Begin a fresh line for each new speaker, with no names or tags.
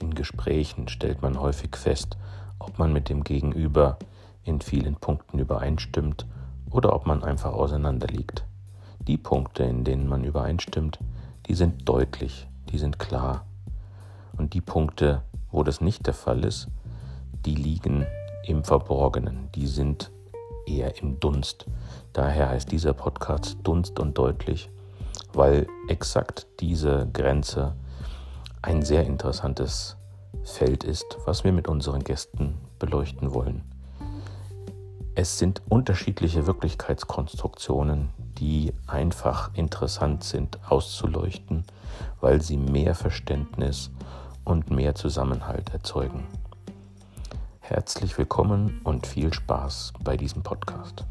In Gesprächen stellt man häufig fest, ob man mit dem Gegenüber in vielen Punkten übereinstimmt oder ob man einfach auseinanderliegt. Die Punkte, in denen man übereinstimmt, die sind deutlich, die sind klar. Und die Punkte, wo das nicht der Fall ist, die liegen im Verborgenen, die sind eher im Dunst. Daher heißt dieser Podcast Dunst und deutlich, weil exakt diese Grenze ein sehr interessantes Feld ist, was wir mit unseren Gästen beleuchten wollen. Es sind unterschiedliche Wirklichkeitskonstruktionen, die einfach interessant sind auszuleuchten, weil sie mehr Verständnis und mehr Zusammenhalt erzeugen. Herzlich willkommen und viel Spaß bei diesem Podcast.